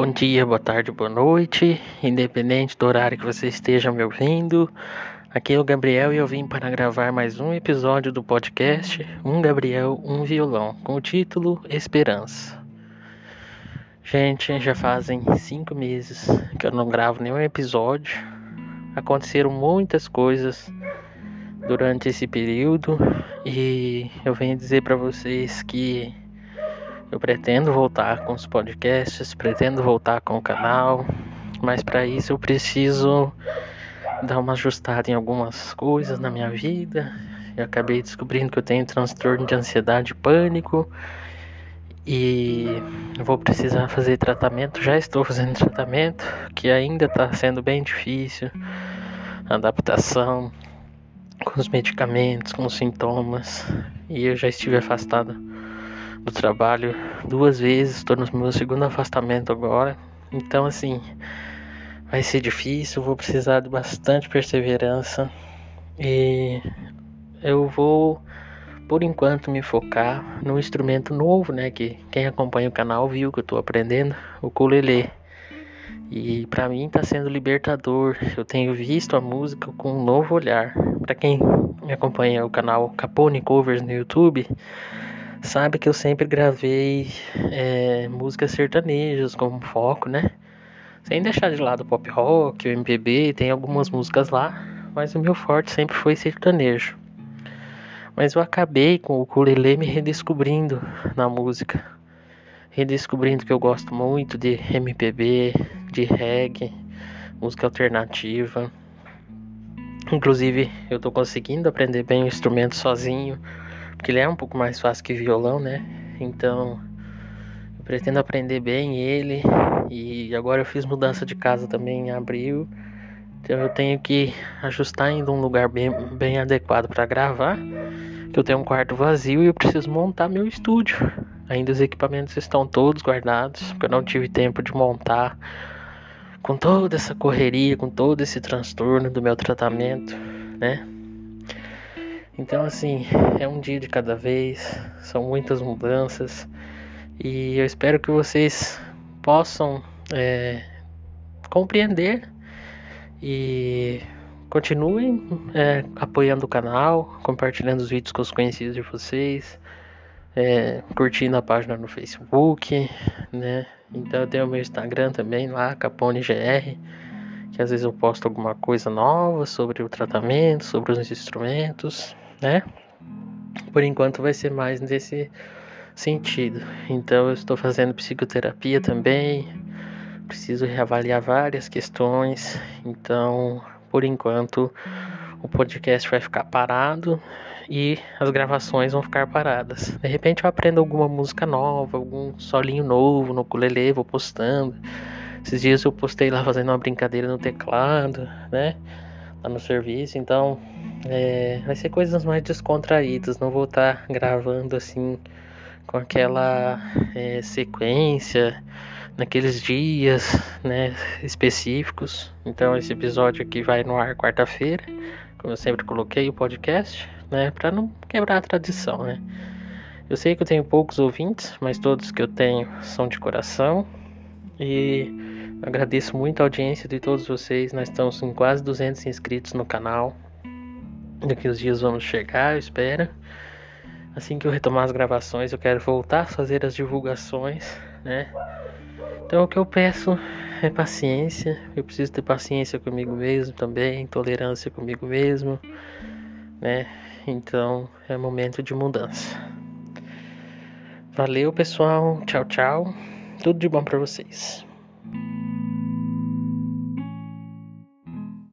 Bom dia, boa tarde, boa noite, independente do horário que você esteja me ouvindo. Aqui é o Gabriel e eu vim para gravar mais um episódio do podcast Um Gabriel, um Violão, com o título Esperança. Gente, já fazem cinco meses que eu não gravo nenhum episódio. Aconteceram muitas coisas durante esse período e eu venho dizer para vocês que eu pretendo voltar com os podcasts, pretendo voltar com o canal, mas para isso eu preciso dar uma ajustada em algumas coisas na minha vida. Eu acabei descobrindo que eu tenho transtorno de ansiedade e pânico e vou precisar fazer tratamento. Já estou fazendo tratamento, que ainda está sendo bem difícil. Adaptação com os medicamentos, com os sintomas, e eu já estive afastado do trabalho duas vezes, estou no meu segundo afastamento agora. Então, assim, vai ser difícil, vou precisar de bastante perseverança e eu vou, por enquanto, me focar no instrumento novo, né? Que quem acompanha o canal viu que eu estou aprendendo, o ukulele. E para mim está sendo libertador. Eu tenho visto a música com um novo olhar. Para quem me acompanha o canal Capone Covers no YouTube, sabe que eu sempre gravei é, músicas sertanejas como foco, né? Sem deixar de lado o pop rock, o MPB, tem algumas músicas lá, mas o meu forte sempre foi sertanejo. Mas eu acabei com o ukulele me redescobrindo na música. Redescobrindo que eu gosto muito de MPB, de reggae, música alternativa. Inclusive, eu tô conseguindo aprender bem o instrumento sozinho porque ele é um pouco mais fácil que violão, né? Então eu pretendo aprender bem ele e agora eu fiz mudança de casa também em abril. Então eu tenho que ajustar ainda um lugar bem, bem adequado para gravar. Que eu tenho um quarto vazio e eu preciso montar meu estúdio. Ainda os equipamentos estão todos guardados, porque eu não tive tempo de montar com toda essa correria, com todo esse transtorno do meu tratamento, né? Então, assim, é um dia de cada vez, são muitas mudanças e eu espero que vocês possam é, compreender e continuem é, apoiando o canal, compartilhando os vídeos com os conhecidos de vocês, é, curtindo a página no Facebook, né? Então eu tenho o meu Instagram também lá, CaponeGR, que às vezes eu posto alguma coisa nova sobre o tratamento, sobre os instrumentos né? Por enquanto vai ser mais nesse sentido. Então eu estou fazendo psicoterapia também. Preciso reavaliar várias questões. Então, por enquanto, o podcast vai ficar parado e as gravações vão ficar paradas. De repente eu aprendo alguma música nova, algum solinho novo no ukulele, vou postando. Esses dias eu postei lá fazendo uma brincadeira no teclado, né? Lá no serviço, então é, vai ser coisas mais descontraídas, não vou estar tá gravando assim com aquela é, sequência naqueles dias né, específicos. Então esse episódio aqui vai no ar quarta-feira, como eu sempre coloquei o podcast, né, para não quebrar a tradição, né. Eu sei que eu tenho poucos ouvintes, mas todos que eu tenho são de coração e agradeço muito a audiência de todos vocês. Nós estamos com quase 200 inscritos no canal. Daqui uns dias vamos chegar, eu espero. Assim que eu retomar as gravações, eu quero voltar a fazer as divulgações, né? Então o que eu peço é paciência. Eu preciso ter paciência comigo mesmo também, tolerância comigo mesmo, né? Então é momento de mudança. Valeu, pessoal. Tchau, tchau. Tudo de bom para vocês.